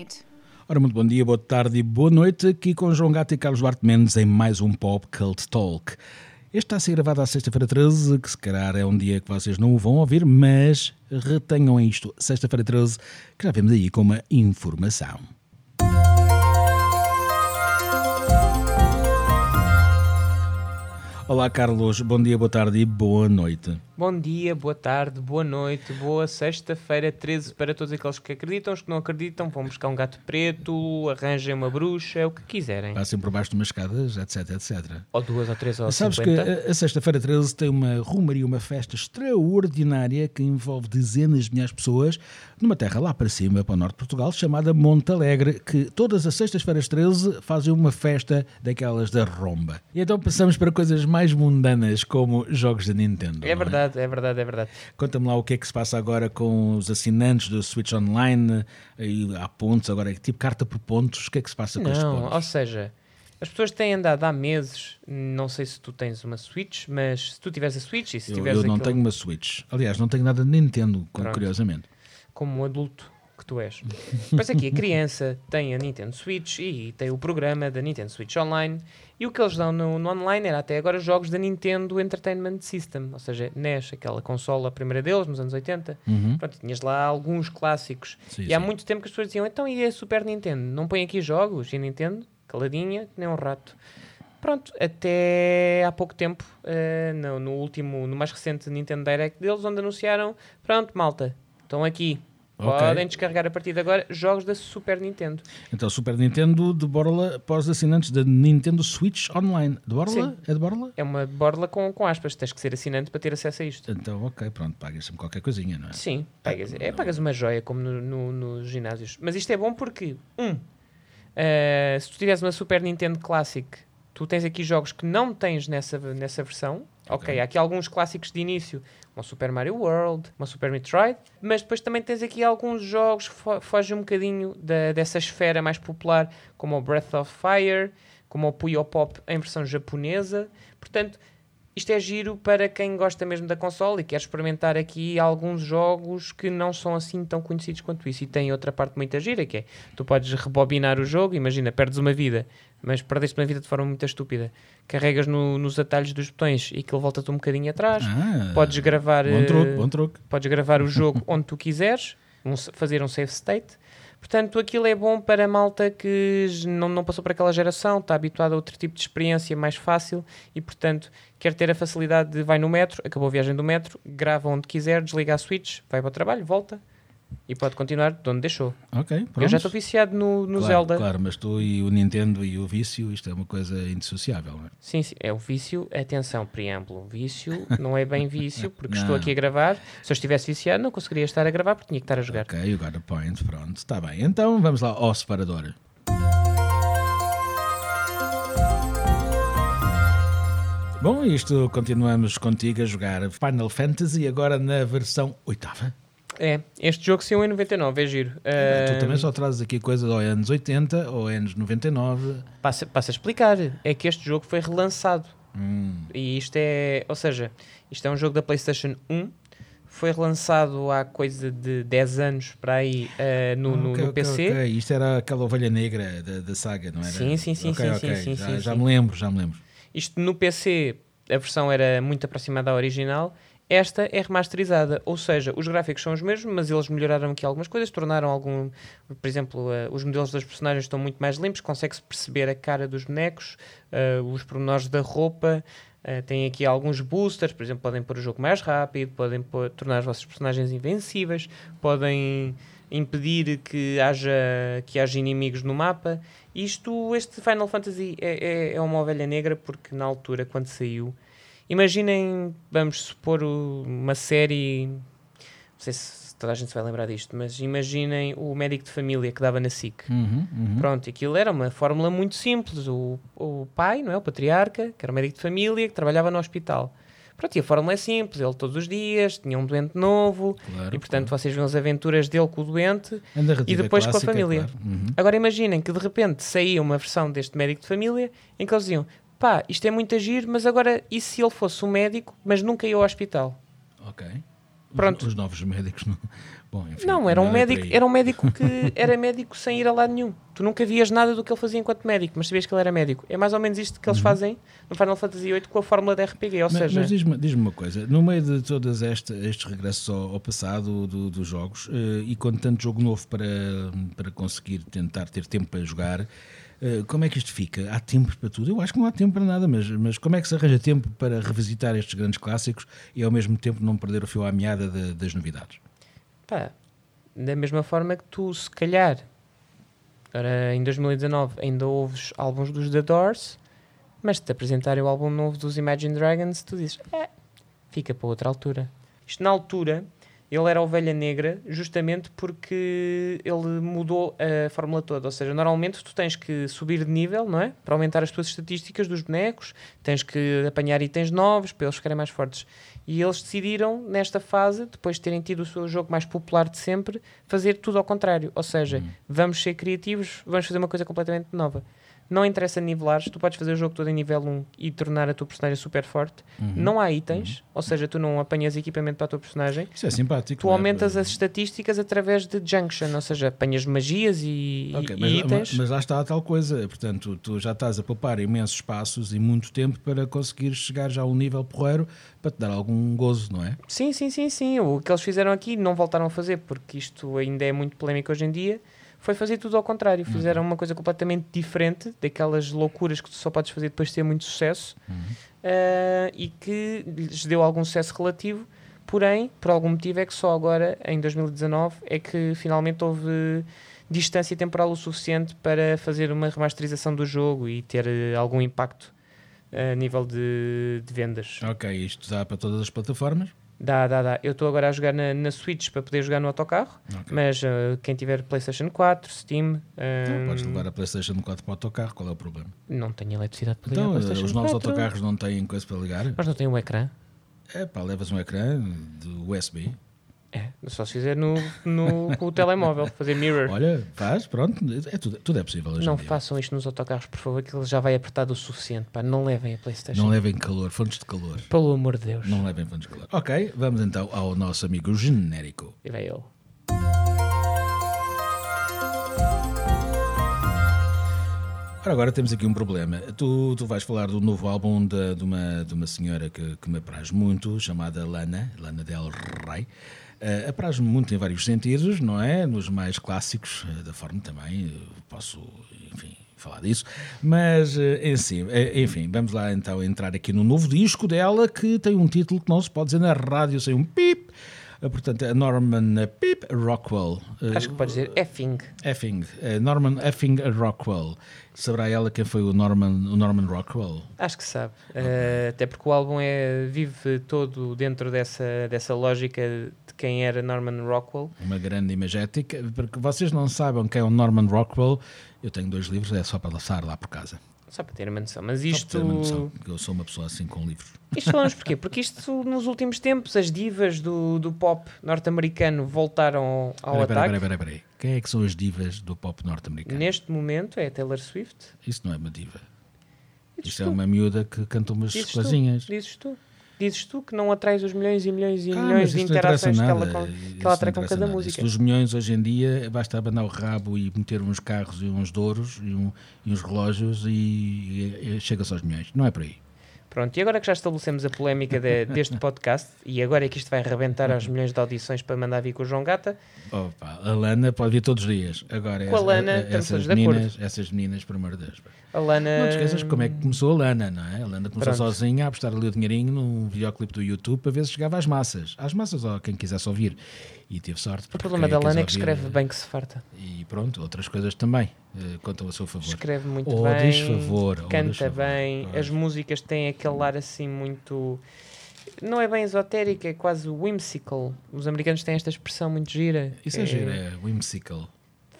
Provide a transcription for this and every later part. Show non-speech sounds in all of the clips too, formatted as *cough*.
checkpoint. Ora, muito bom dia, boa tarde e boa noite, aqui com João Gato e Carlos Duarte Mendes em mais um Pop Cult Talk. Este está a ser gravado à sexta-feira 13, que se calhar é um dia que vocês não o vão ouvir, mas retenham isto, sexta-feira 13, que já vemos aí com uma informação. Olá, Carlos, bom dia, boa tarde e boa noite. Bom dia, boa tarde, boa noite, boa sexta-feira 13 para todos aqueles que acreditam, os que não acreditam, vão buscar um gato preto, arranjem uma bruxa, o que quiserem. Passem por baixo de umas escadas, etc, etc. Ou duas, ou três, ou Sabes 50. que a, a sexta-feira 13 tem uma rumaria, uma festa extraordinária que envolve dezenas de milhares de pessoas numa terra lá para cima, para o norte de Portugal, chamada Monte Alegre, que todas as sextas-feiras 13 fazem uma festa daquelas da romba. E então passamos para coisas mais mundanas, como jogos da Nintendo. É não verdade, é verdade, é verdade. Conta-me lá o que é que se passa agora com os assinantes do Switch Online, e há pontos, agora tipo carta por pontos, o que é que se passa com estes Não, pontos? ou seja, as pessoas têm andado há meses, não sei se tu tens uma Switch, mas se tu tiveres a Switch e se Eu, tiveres eu não aquilo tenho uma Switch. Aliás, não tenho nada de Nintendo, Pronto. curiosamente. como um adulto tu és. Mas aqui a criança tem a Nintendo Switch e tem o programa da Nintendo Switch Online. E o que eles dão no, no online era até agora jogos da Nintendo Entertainment System, ou seja, NES, aquela consola, a primeira deles, nos anos 80. Uhum. Pronto, tinhas lá alguns clássicos. Sim, e há sim. muito tempo que as pessoas diziam: então e a Super Nintendo? Não põe aqui jogos? E a Nintendo, caladinha, que nem um rato. Pronto, até há pouco tempo, eh, no, no último, no mais recente Nintendo Direct deles, onde anunciaram: pronto, malta, estão aqui. Ok. Podem descarregar a partir de agora jogos da Super Nintendo. Então, Super Nintendo de Borla para os assinantes da Nintendo Switch Online. De Borla? Sim. É de Borla? É uma borla com, com aspas, tens que ser assinante para ter acesso a isto. Então, ok, pronto, pagas-me qualquer coisinha, não é? Sim, pagas, é, pagas uma joia como no, no- nos ginásios. Mas isto é bom porque, um, eh, se tu tiveres uma Super Nintendo Classic, tu tens aqui jogos que não tens nessa, nessa versão. Ok, há aqui alguns clássicos de início, uma Super Mario World, uma Super Metroid, mas depois também tens aqui alguns jogos que fo fogem um bocadinho da- dessa esfera mais popular, como o Breath of Fire, como o Puyo Pop em versão japonesa. Portanto, isto é giro para quem gosta mesmo da console e quer experimentar aqui alguns jogos que não são assim tão conhecidos quanto isso. E tem outra parte muito gira que é, tu podes rebobinar o jogo, imagina, perdes uma vida, mas perdeste uma vida de forma muito estúpida. Carregas no- nos atalhos dos botões e aquilo volta-te um bocadinho atrás. Ah, Podes gravar, Bom truque, eh, bom truque. podes gravar o *laughs* jogo onde tu quiseres, um fazer um save state. Portanto, aquilo é bom para a malta que não, não passou por aquela geração, está habituada a outro tipo de experiência mais fácil e, portanto, quer ter a facilidade de vai no metro, acabou a viagem do metro, grava onde quiser, desliga a switch, vai para o trabalho, volta e pode continuar de onde deixou. Ok, Eu pronto. já estou viciado no, no claro, Zelda. Claro, mas tu e o Nintendo e o vício, isto é uma coisa indissociável, não é? Sim, sim, é o vício. Atenção, preâmbulo. Vício não é bem vício, *laughs* porque estou aqui a gravar. Se eu estivesse viciado, não conseguiria estar a gravar porque tinha que estar a jogar. Ok, you got a point, pronto, está bem. Então vamos lá ao separador. Bom, isto continuamos contigo a jogar Final Fantasy, agora na versão oitava. É, este jogo saiu em 99, é giro. tu Ah, também só trazes aqui coisas ou é anos 80 ou é anos 99. Passa, passa a explicar. É que este jogo foi relançado. Hum, E isto é. Ou seja, isto é um jogo da PlayStation 1. Foi relançado há coisa de 10 anos para aí ah, no, no- ok, no ok, PC. ok. Isto era aquela ovelha negra da, da saga, não era? Sim, sim, sim, sim, sim, sim, já, sim, já sim. me lembro, já me lembro. Isto no PC, a versão era muito aproximada à original. Esta é remasterizada, ou seja, os gráficos são os mesmos, mas eles melhoraram aqui algumas coisas, tornaram algum, por exemplo, eh, os modelos das personagens estão muito mais limpos, consegue-se perceber a cara dos bonecos, eh, os pormenores da roupa, eh, tem aqui alguns boosters, por exemplo, podem pôr o jogo mais rápido, podem pôr- tornar os vossos personagens invencíveis, podem impedir que haja, que haja inimigos no mapa. Isto, este Final Fantasy é, é, é uma ovelha negra porque na altura, quando saiu, imaginem, vamos supor o- uma série, não sei se toda a gente se vai lembrar disto, mas imaginem o médico de família que dava na SIC. Uhum, uhum. Pronto, aquilo era uma fórmula muito simples. O, o pai, não é? O patriarca, que era um médico de família, que trabalhava no hospital. Pronto, e a fórmula é simples. Ele todos os dias tinha um doente novo Claro, e, portanto, claro. vocês vêem as aventuras dele com o doente. E depois com a clássica, família. claro. Uhum. Agora imaginem que de repente saía uma versão deste médico de família em que eles diziam: pá, isto é muito agir, mas agora e se ele fosse um médico, mas nunca ia ao hospital? Ok. Pronto. Os, os novos médicos não. *laughs* Bom, enfim, Não, era um é médico, era um médico que *laughs* era médico sem ir a lado nenhum. Tu nunca vias nada do que ele fazia enquanto médico, mas sabias que ele era médico. É mais ou menos isto que eles fazem no Final Fantasy VIII com a fórmula da RPG, ou Uhum. Mas, seja, mas diz-me diz uma coisa, no meio de todos este, estes regressos ao, ao passado do- dos jogos eh, e com tanto jogo novo para, para conseguir tentar ter tempo para jogar, eh, como é que isto fica? Há tempo para tudo? Eu acho que não há tempo para nada, mas, mas como é que se arranja tempo para revisitar estes grandes clássicos e ao mesmo tempo não perder o fio à meada da- das novidades? pá, da mesma forma que tu, se calhar, em 2019 ainda ouves álbuns dos The Doors, mas se te apresentarem o álbum novo dos Imagine Dragons, tu dizes, é, fica para outra altura. Isto na altura, ele era ovelha negra justamente porque ele mudou a fórmula toda. Ou seja, normalmente tu tens que subir de nível, não é? Para aumentar as tuas estatísticas dos bonecos, tens que apanhar itens novos para eles ficarem mais fortes. E eles decidiram, nesta fase, depois de terem tido o seu jogo mais popular de sempre, fazer tudo ao contrário. Ou seja, vamos ser criativos, vamos fazer uma coisa completamente nova. Não interessa nivelares, tu podes fazer o jogo todo em nível 1 e tornar a tua personagem super forte. Não há itens, ou seja, tu não apanhas equipamento para a tua personagem. Isso é simpático. Tu é? aumentas as estatísticas através de junction, ou seja, apanhas magias e, Ok, e mas, itens. mas lá está a tal coisa, portanto, tu já estás a poupar imensos espaços e muito tempo para conseguir chegar já a um nível porreiro para te dar algum gozo, não é? Sim, sim, sim, sim. O que eles fizeram aqui não voltaram a fazer, porque isto ainda é muito polémico hoje em dia. Foi fazer tudo ao contrário. Fizeram uma coisa completamente diferente daquelas loucuras que tu só podes fazer depois de ter muito sucesso eh, e que lhes deu algum sucesso relativo. Porém, por algum motivo, é que só agora, em 2019, é que finalmente houve distância temporal o suficiente para fazer uma remasterização do jogo e ter eh, algum impacto a nível de, de vendas. Ok, isto dá para todas as plataformas. Dá, dá, dá. Eu estou agora a jogar na, na Switch para poder jogar no autocarro, Ok. mas uh, quem tiver PlayStation 4, Steam, Então, uh, podes levar a PlayStation 4 para o autocarro, qual é o problema? não tenho eletricidade para ligar Então, eh, PlayStation os novos 4. autocarros não têm coisa para ligar? Mas não tem um ecrã. É pá, levas um ecrã de USB. É, só se fizer no, no, com o telemóvel, fazer mirror. Olha, faz, pronto, é tudo, tudo é possível hoje não em dia. façam isto nos autocarros, por favor, que ele já vai apertado o suficiente. Pá. Não levem a PlayStation. Não levem calor, fontes de calor. Pelo amor de Deus. Não levem fontes de calor. Ok, vamos então ao nosso amigo genérico. E vai ele. Ora, agora temos aqui um problema. Tu, tu vais falar do novo álbum de, de uma, de uma senhora que, que me apraz muito, chamada Lana, Lana Del Rey. Uh, apraz-me muito em vários sentidos, não é? Nos mais clássicos eh, da forma também, eh, posso, enfim, falar disso. Mas, enfim, vamos lá então entrar aqui no novo disco dela que tem um título que não se pode dizer na rádio sem um pip. Eh, Portanto, é Norman eh, Pip Rockwell. Eh, Acho que podes dizer effing. Effing, Norman Effing Rockwell. Saberá ela quem foi o Norman, o Norman Rockwell? Acho que sabe. Uh, até porque o álbum é, vive todo dentro dessa, dessa lógica de quem era Norman Rockwell. Uma grande imagética. Porque vocês não saibam quem é o Norman Rockwell, eu tenho dois livros, é só para lançar lá por casa. Só para ter uma noção. Mas Só para isto. ter uma noção, eu sou uma pessoa assim com livros. Isto falamos porquê? Porque isto, nos últimos tempos, as divas do, do pop norte-americano voltaram ao Peraí, ataque. peraí, peraí, peraí. Quem é que são as divas do pop norte-americano? Neste momento é a Taylor Swift. Isso não é uma diva. Dizes Isso é tu. uma miúda que canta umas Dizes tu. coisinhas. Dizes tu. Dizes tu que não atrais os milhões e milhões e Ah, milhões de interações que ela, que ela atrai com cada nada. música. Dos milhões hoje em dia basta abanar o rabo e meter uns carros e uns douros e, um- e uns relógios e, e- e chega-se aos milhões. Não é por aí. Pronto, e agora que já estabelecemos a polémica de- *laughs* deste podcast, e agora é que isto vai arrebentar aos milhões de audições para mandar vir com o João Gata, Opa, a Lana pode vir todos os dias. Agora, Com a Lana, a- essas meninas, essas meninas, por amor de Deus. a Lana. Não te esqueças como é que começou a Lana, não é? A Lana começou Pronto. sozinha a apostar ali o dinheirinho num videoclipe do YouTube para ver se chegava às massas. Às massas ou quem quisesse ouvir. E teve sorte. O problema quem da Lana é que escreve bem que se farta. E pronto, outras coisas também eh, contam a seu favor. Escreve muito Oh, bem, desfavor, canta desfavor. bem, as músicas têm aquele ar assim muito. Não é bem esotérico, é quase whimsical. Os americanos têm esta expressão muito gira. Isso que é giro, é whimsical.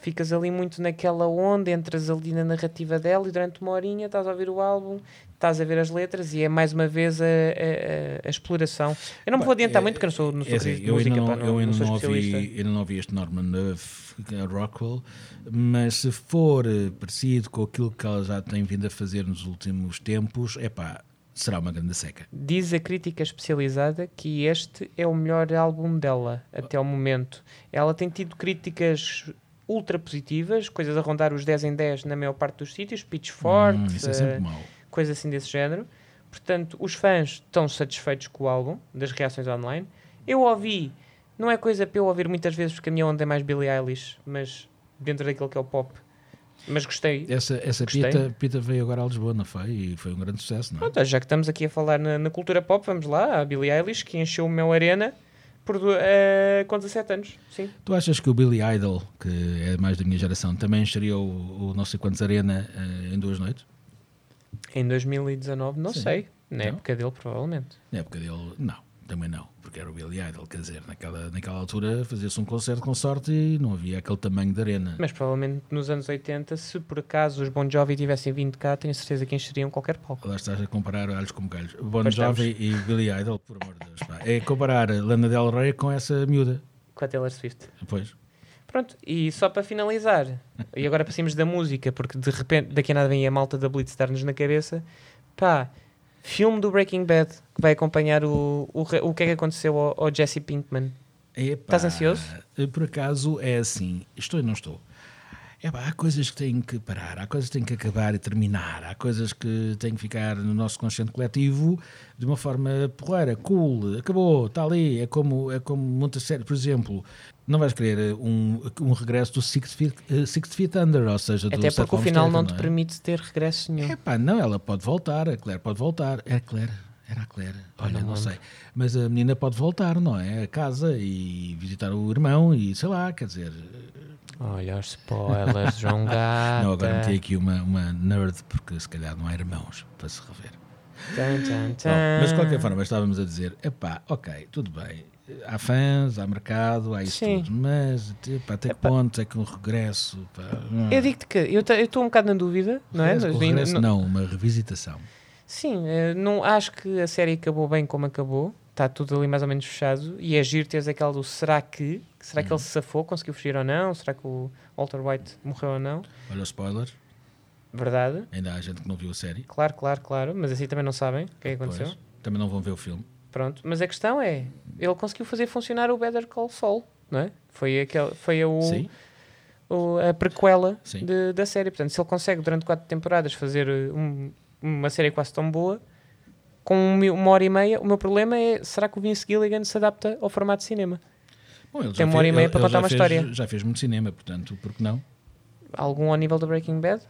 Ficas ali muito naquela onda, entras ali na narrativa dela e durante uma horinha estás a ouvir o álbum, estás a ver as letras e é mais uma vez a, a- a- exploração. Eu não me vou adiantar muito porque eu não sou, não sou É assim, eu música, não, pá, eu não, não ouvi, ainda não ouvi este Norman F- Rockwell, mas se for eh, parecido com aquilo que ela já tem vindo a fazer nos últimos tempos, é pá, será uma grande seca. Diz a crítica especializada que este é o melhor álbum dela até ao momento. Ela tem tido críticas ultra positivas, coisas a rondar os 10 em 10 na maior parte dos sítios, Pitchfork, Hum, é eh, sempre mau. coisa assim desse género. Portanto, os fãs estão satisfeitos com o álbum, das reações online. Eu ouvi, não é coisa para eu ouvir muitas vezes, porque a minha onda é mais Billie Eilish, mas dentro daquilo que é o pop. Mas gostei. Essa, essa Gostei. Pita, Pita veio agora a Lisboa, não foi? E foi um grande sucesso, não é? Pronto, já que estamos aqui a falar na, na cultura pop, vamos lá, a Billie Eilish, que encheu o meu arena com 17 anos. Sim. Tu achas que o Billy Idol, que é mais da minha geração, também encheria o, o não sei quantos Arena eh, em duas noites? Em 2019, não Sim. sei. Na Não? época dele, provavelmente. Na época dele, não, também não, porque era o Billy Idol, quer dizer, naquela, naquela altura fazia-se um concerto com sorte e não havia aquele tamanho de arena. Mas provavelmente nos anos 80, se por acaso os Bon Jovi tivessem vindo cá, tenho certeza que encheriam qualquer palco. Lá estás a comparar alhos como galhos. Bon Pois Jovi e Billy Idol, por amor de Deus. pá. É comparar Lana Del Rey com essa miúda. Com a Taylor Swift. Pois. Pronto, e só para finalizar, e agora passemos da música, porque de repente daqui a nada vem a malta da Blitz dar-nos na cabeça. Pá, filme do Breaking Bad que vai acompanhar o, o, o que é que aconteceu ao, ao Jesse Pinkman. Epá, Estás ansioso? Por acaso é assim, estou e não estou. Epá, há coisas que têm que parar, há coisas que têm que acabar e terminar, há coisas que têm que ficar no nosso consciente coletivo de uma forma porreira, cool, acabou, está ali. É como, é como muitas séries, por exemplo, não vais querer um, um regresso do Six Feet, eh, Six Feet Under, ou seja, do Até porque o final não te é? permite ter regresso nenhum. Epá, não, ela pode voltar, a Claire pode voltar. É a Claire, era a Claire, olha, não não, sei. Mas a menina pode voltar, não é? A casa e visitar o irmão e sei lá, quer dizer. Olha os spoilers, João *laughs* Gata. Não, agora meti aqui uma, uma nerd, porque se calhar não há irmãos para se rever. Tan, tan, Bom, tan. mas de qualquer forma, estávamos a dizer: epá, ok, tudo bem. Há fãs, há mercado, há isso Sim. tudo, mas epá, até que Epá. ponto é que um regresso. Pá, hum. Eu digo-te que eu estou um bocado na dúvida, não é? Um regresso, não, uma revisitação. Sim, eh, não, acho que a série acabou bem como acabou. Está tudo ali mais ou menos fechado. E é giro teres aquela do será que? Será Uhum. que ele se safou? Conseguiu fugir ou não? Será que o Walter White morreu ou não? Olha o spoiler, Verdade. ainda há gente que não viu a série. Claro, claro, claro. Mas assim também não sabem o que é que aconteceu. Pois, também não vão ver o filme. Pronto. Mas a questão é, ele conseguiu fazer funcionar o Better Call Saul, não é? Foi, aquele, foi o, o- a prequela de- da série. Portanto, se ele consegue durante quatro temporadas fazer uh, um- uma série quase tão boa, com um uma hora e meia, o meu problema é, será que o Vince Gilligan se adapta ao formato de cinema? Bom, ele Tem uma hora e meia ele- para ele contar uma fez- história. Já fez muito cinema, portanto, por que não? Algum ao nível do Breaking Bad?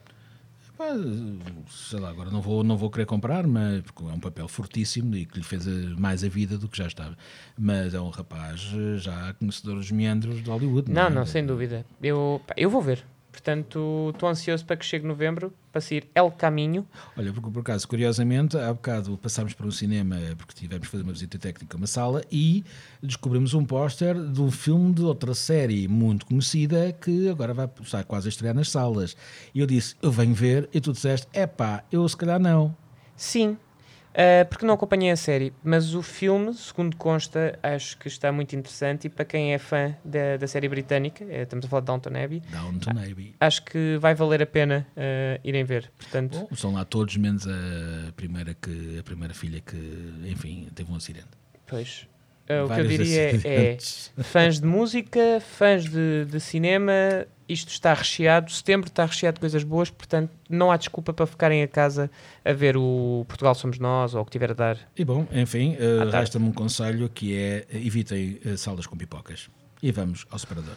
Sei lá, agora não vou, não vou querer comprar, mas porque é um papel fortíssimo e que lhe fez mais a vida do que já estava. Mas é um rapaz já conhecedor dos meandros de Hollywood. Não, é? não, sem dúvida. Eu, eu vou ver. Portanto, estou ansioso para que chegue novembro, para sair El Caminho. Olha, porque por acaso, curiosamente, há bocado passámos para um cinema porque tivemos que fazer uma visita técnica a uma sala e descobrimos um póster de um filme de outra série muito conhecida que agora vai estar quase a estrear nas salas. E eu disse, eu venho ver, e tu disseste, é pá, eu se calhar não. Sim, ah, porque não acompanhei a série, mas o filme, segundo consta, acho que está muito interessante e para quem é fã da, da série britânica, eh, estamos a falar de Downton Abbey, Downton Abbey. acho que vai valer a pena ah, irem ver. Portanto, Bom, estão lá todos, menos a primeira, que, a primeira filha que, enfim, teve um acidente. pois, ah, o que eu diria é fãs de música, fãs de, de cinema, isto está recheado, setembro está recheado de coisas boas, portanto não há desculpa para ficarem a casa a ver o Portugal Somos Nós ou o que tiver a dar. E bom, enfim, tarde. resta-me um conselho que é evitem eh, salas com pipocas. E vamos ao separador.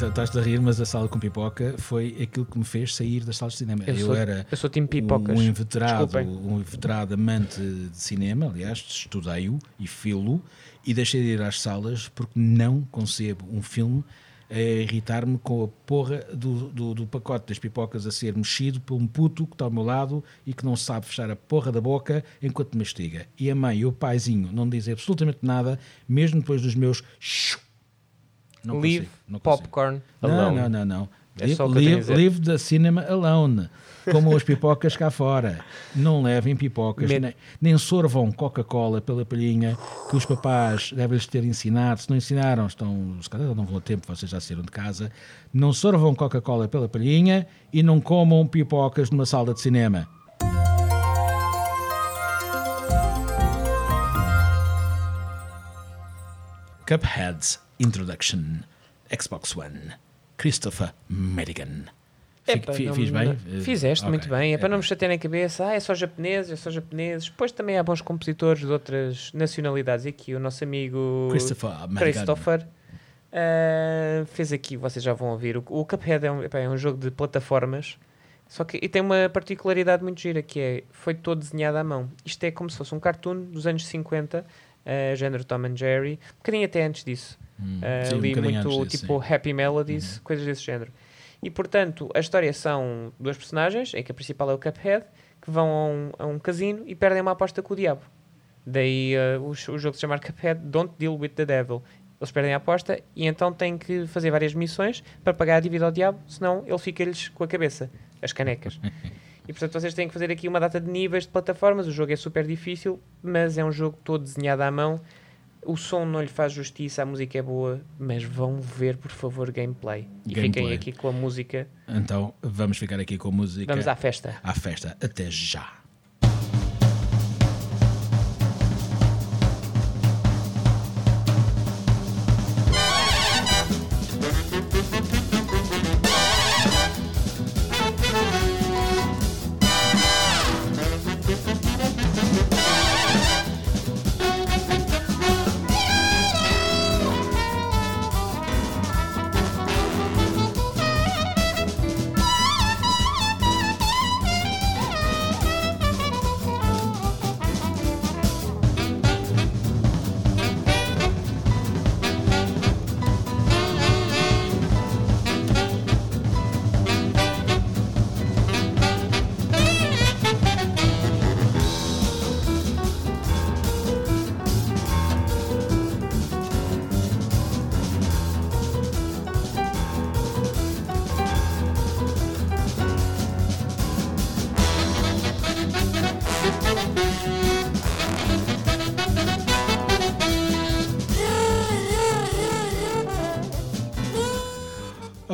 Então estás-te a rir, mas a sala com pipoca foi aquilo que me fez sair das salas de cinema. Eu, Eu, sou, era eu sou time pipocas. um inveterado, Desculpem. um inveterado amante de cinema, aliás, estudei-o e filo, e deixei de ir às salas porque não concebo um filme a irritar-me com a porra do, do, do pacote das pipocas a ser mexido por um puto que está ao meu lado e que não sabe fechar a porra da boca enquanto mastiga. E a mãe e o paizinho não dizem absolutamente nada, mesmo depois dos meus... Não Leave consigo, não popcorn alone. não, não, não. É Leave, leave the cinema alone. Como as pipocas cá fora. Não levem pipocas, Met- nem, nem sorvam Coca-Cola pela palhinha que os papás devem-lhes ter ensinado. Se não ensinaram, estão, se calhar não vão a tempo, vocês já saíram de casa. Não sorvam Coca-Cola pela palhinha e não comam pipocas numa sala de cinema. Cuphead's Introduction, Xbox One, Christopher Madigan. É Fiz- fiz bem? Fizeste Ok. muito bem. É para É. não me chatearem a cabeça. Ah, é só japoneses, é só japoneses. Depois também há bons compositores de outras nacionalidades. E aqui o nosso amigo Christopher. Christopher ah, fez aqui, vocês já vão ouvir. O, o Cuphead é um, epá, é um jogo de plataformas. Só que e tem uma particularidade muito gira que é foi todo desenhado à mão. Isto é como se fosse um cartoon dos anos 50, ah, género Tom and Jerry, um bocadinho até antes disso. Hum, Uh, sim, um ali muito disso, tipo sim. Happy Melodies, coisas desse género. E portanto, a história são duas personagens, em que a principal é o Cuphead, que vão a um, a um casino e perdem uma aposta com o diabo. Daí uh, o, o jogo se chamar Cuphead Don't Deal with the Devil. Eles perdem a aposta e então têm que fazer várias missões para pagar a dívida ao diabo, senão ele fica-lhes com a cabeça, as canecas. *laughs* E portanto vocês têm que fazer aqui uma data de níveis de plataformas. O jogo é super difícil, mas é um jogo todo desenhado à mão. O som não lhe faz justiça, a música é boa, mas vão ver, por favor, gameplay. E fiquem Gameplay. aqui com a música. Então vamos ficar aqui com a música. Vamos à festa. à festa. Até já.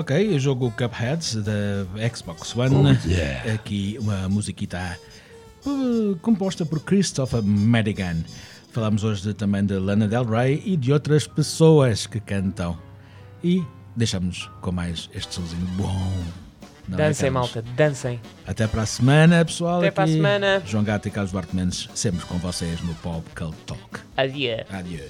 Ok, o jogo Cuphead da Xbox One. Aqui uma musiquita uh, composta por Christopher Madigan. Falamos hoje de- também de Lana Del Rey e de outras pessoas que cantam. E deixamos com mais este sonzinho bom. Não é, dancem, Carlos? malta, dancem. Até para a semana, pessoal. Até para a aqui. semana. João Gato e Carlos Duarte Mendes, sempre com vocês no Pop Cult Talk. Adia. Adieu.